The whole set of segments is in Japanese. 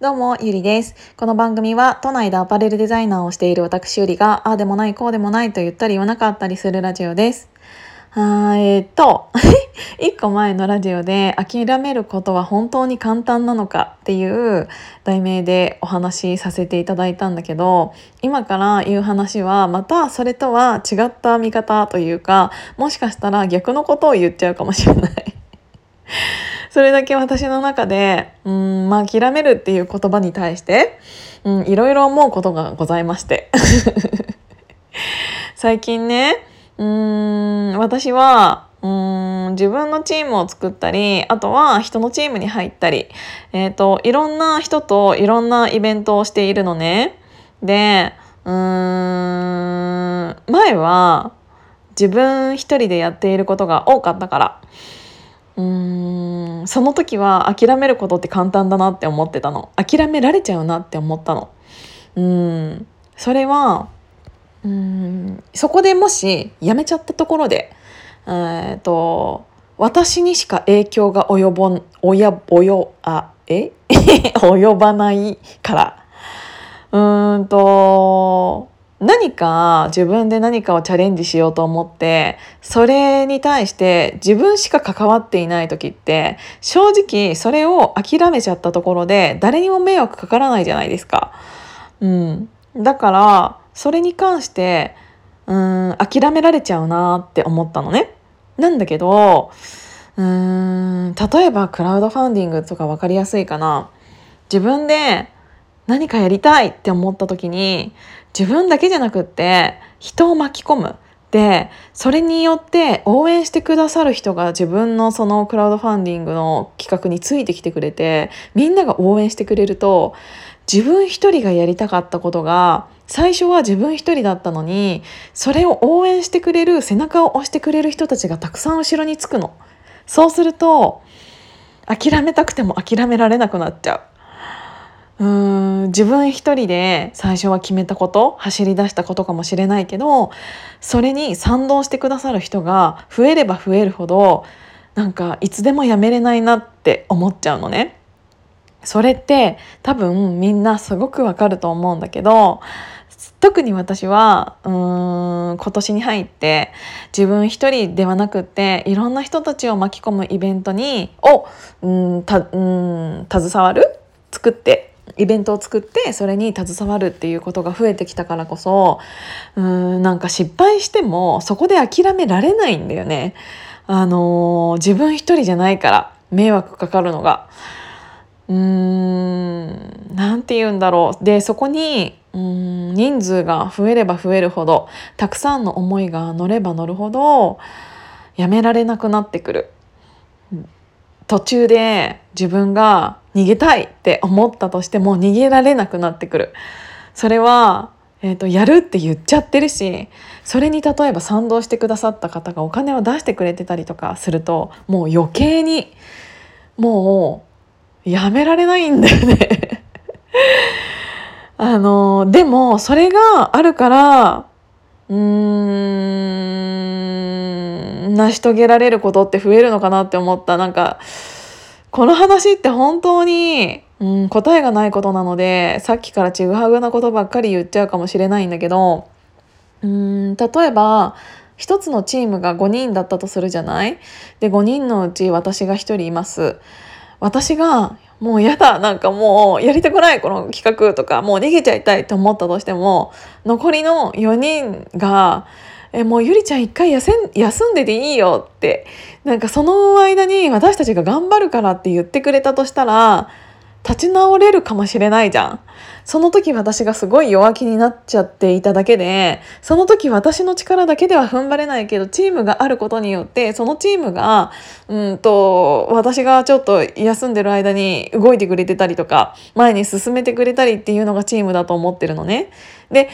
どうも、ゆりです。この番組は、都内でアパレルデザイナーをしている私ゆりが、ああでもない、こうでもないと言ったり言わなかったりするラジオです。あえー、っと、一個前のラジオで、諦めることは本当に簡単なのかっていう題名でお話しさせていただいたんだけど、今から言う話は、またそれとは違った見方というか、もしかしたら逆のことを言っちゃうかもしれない。それだけ私の中で、うん、まあ、諦めるっていう言葉に対して、うん、いろいろ思うことがございまして。最近ね、うん、私は、うん自分のチームを作ったりあとは人のチームに入ったり、えーと、いろんな人といろんなイベントをしているのね。でうん前は自分一人でやっていることが多かったからうんその時は諦めることって簡単だなって思ってたの。諦められちゃうなって思ったの。うんそれはうんそこでもしやめちゃったところでえー、と私にしか影響が及ぼん及及あえ？及ばないから。うーんと何か自分で何かをチャレンジしようと思ってそれに対して自分しか関わっていない時って正直それを諦めちゃったところで誰にも迷惑かからないじゃないですか。うん、だからそれに関してうん諦められちゃうなって思ったのね。なんだけどうん例えばクラウドファンディングとか分かりやすいかな。自分で何かやりたいって思った時に自分だけじゃなくって人を巻き込む。でそれによって応援してくださる人が自分のそのクラウドファンディングの企画についてきてくれてみんなが応援してくれると自分一人がやりたかったことが最初は自分一人だったのにそれを応援してくれる背中を押してくれる人たちがたくさん後ろにつくの。そうすると諦めたくても諦められなくなっちゃう。うん自分一人で最初は決めたこと走り出したことかもしれないけどそれに賛同してくださる人が増えれば増えるほどなんかいつでもやめれないなって思っちゃうのね。それって多分みんなすごくわかると思うんだけど特に私はうーん今年に入って自分一人ではなくっていろんな人たちを巻き込むイベントにをうんたうん携わる？作ってイベントを作ってそれに携わるっていうことが増えてきたからこそうーんなんか失敗してもそこで諦められないんだよね。あのー、自分一人じゃないから迷惑かかるのが。うーん何て言うんだろうでそこにうん人数が増えれば増えるほどたくさんの思いが乗れば乗るほどやめられなくなってくる。途中で自分が逃げたいって思ったとしても逃げられなくなってくる。それは、えーと、やるって言っちゃってるしそれに例えば賛同してくださった方がお金を出してくれてたりとかするともう余計にもうやめられないんだよね あのでもそれがあるからうーん成し遂げられることって増えるのかなって思ったなんかこの話って本当に、うん、答えがないことなのでさっきからちぐはぐなことばっかり言っちゃうかもしれないんだけどうん例えば一つのチームが5人だったとするじゃない？で5人のうち私が1人います。私がもうやだなんかもうやりたくないこの企画とかもう逃げちゃいたいと思ったとしても残りの4人がえもうゆりちゃん一回休ん休んでていいよってなんかその間に私たちが頑張るからって言ってくれたとしたら立ち直れるかもしれないじゃん。その時私がすごい弱気になっちゃっていただけでその時私の力だけでは踏ん張れないけどチームがあることによってそのチームがうんと私がちょっと休んでる間に動いてくれてたりとか前に進めてくれたりっていうのがチームだと思ってるのね。で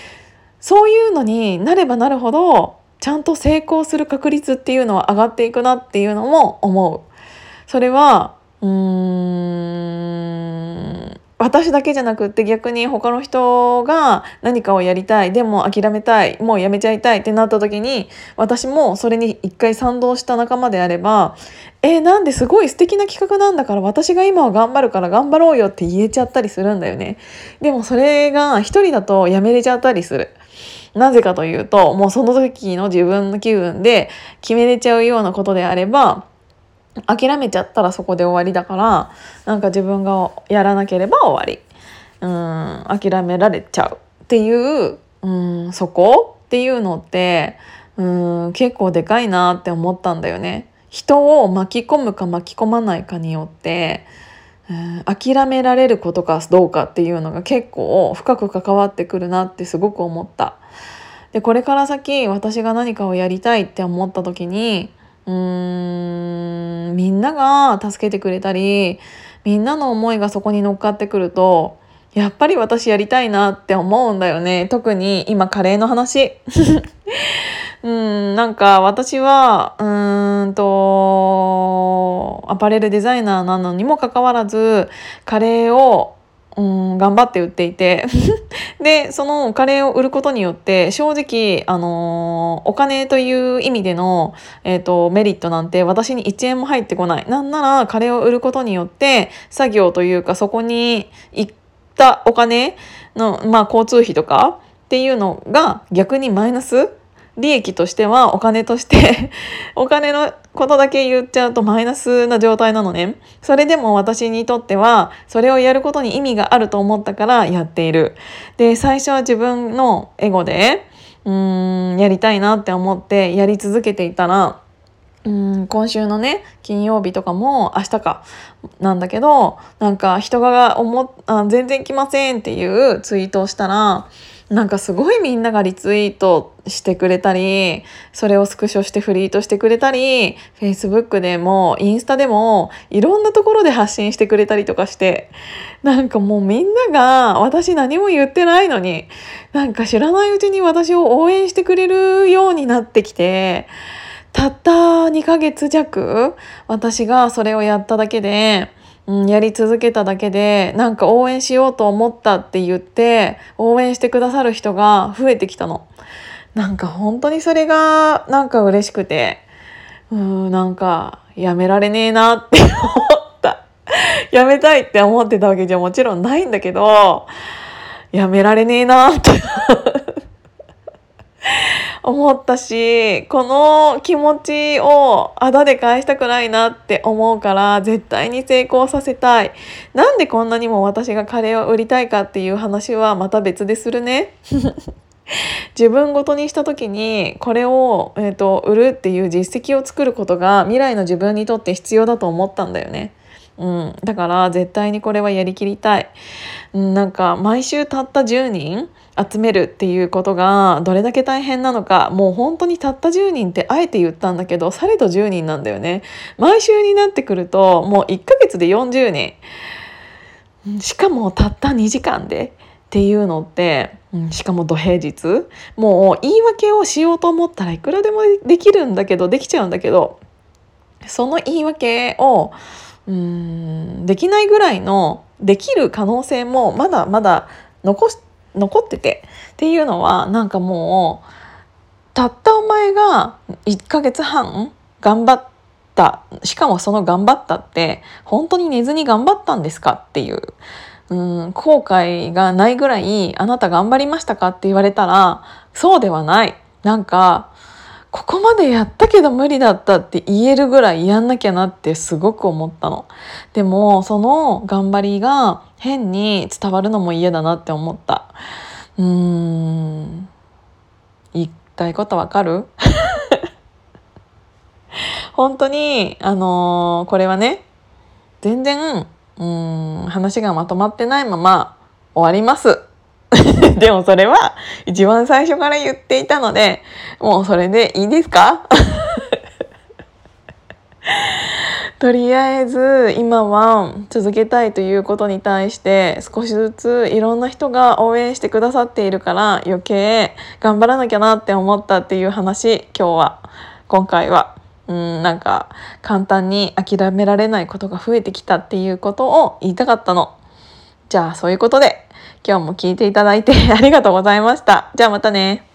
そういうのになればなるほどちゃんと成功する確率っていうのは上がっていくなっていうのも思う。それはうーん私だけじゃなくって逆に他の人が何かをやりたいでも諦めたいもうやめちゃいたいってなった時に私もそれに一回賛同した仲間であればえー、なんですごい素敵な企画なんだから私が今は頑張るから頑張ろうよって言えちゃったりするんだよねでもそれが一人だとやめれちゃったりするなぜかというともうその時の自分の気分で決めれちゃうようなことであれば諦めちゃったらそこで終わりだからなんか自分がやらなければ終わりうん諦められちゃうっていううんそこっていうのってうん結構でかいなって思ったんだよね。人を巻き込むか巻き込まないかによってうん諦められることかどうかっていうのが結構深く関わってくるなってすごく思った。でこれから先私が何かをやりたいって思った時にうーんみんなが助けてくれたりみんなの思いがそこに乗っかってくるとやっぱり私やりたいなって思うんだよね特に今カレーの話 うんなんか私はうーんとアパレルデザイナーなのにもかかわらずカレーをうん頑張って売っていて。でそのカレーを売ることによって正直、あのー、お金という意味での、えーと、メリットなんて私に1円も入ってこない。なんならカレーを売ることによって作業というかそこに行ったお金の、まあ、交通費とかっていうのが逆にマイナス利益としてはお金として お金のことだけ言っちゃうとマイナスな状態なのね。それでも私にとってはそれをやることに意味があると思ったからやっている。で、最初は自分のエゴでうーんやりたいなって思ってやり続けていたらうん今週のね金曜日とかも明日かなんだけどなんか人が思あ全然来ませんっていうツイートをしたらなんかすごいみんながリツイートしてくれたりそれをスクショしてフリートしてくれたり Facebook でもインスタでもいろんなところで発信してくれたりとかしてなんかもうみんなが私何も言ってないのになんか知らないうちに私を応援してくれるようになってきてたった2ヶ月弱私がそれをやっただけでうん、やり続けただけでなんか応援しようと思ったって言って応援してくださる人が増えてきたの。なんか本当にそれがなんか嬉しくてうんなんかやめられねえなって 思った。やめたいって思ってたわけじゃもちろんないんだけどやめられねえなって思ったしこの気持ちをあだで返したくないなって思うから絶対に成功させたいなんでこんなにも私がカレーを売りたいかっていう話はまた別でするね 自分ごとにした時にこれを、えーと、売るっていう実績を作ることが未来の自分にとって必要だと思ったんだよね。うん、だから絶対にこれはやりきりたい。うん、なんか毎週たった10人集めるっていうことがどれだけ大変なのかもう本当にたった10人ってあえて言ったんだけどされど10人なんだよね。毎週になってくるともう1ヶ月で40人。しかもたった2時間でっていうのって、しかも土平日。もう言い訳をしようと思ったらいくらでもできるんだけどできちゃうんだけどその言い訳をできないぐらいのできる可能性もまだまだ残し残っててっていうのはなんかもうたったお前が1ヶ月半頑張ったしかもその頑張ったって本当に寝ずに頑張ったんですかっていううん後悔がないぐらいあなた頑張りましたかって言われたらそうではない。なんかここまでやったけど無理だったって言えるぐらいやんなきゃなってすごく思ったの。でもその頑張りが変に伝わるのも嫌だなって思った。うーん。言いたいことわかる？本当に、あのー、これはね、全然、うん、話がまとまってないまま終わります。でもそれは一番最初から言っていたので、もうそれでいいですか？とりあえず今は続けたいということに対して少しずついろんな人が応援してくださっているから余計頑張らなきゃなって思ったっていう話今日は。今回は。うんなんか簡単に諦められないことが増えてきたっていうことを言いたかったの。じゃあそういうことで。今日も聞いていただいて ありがとうございました。じゃあまたね。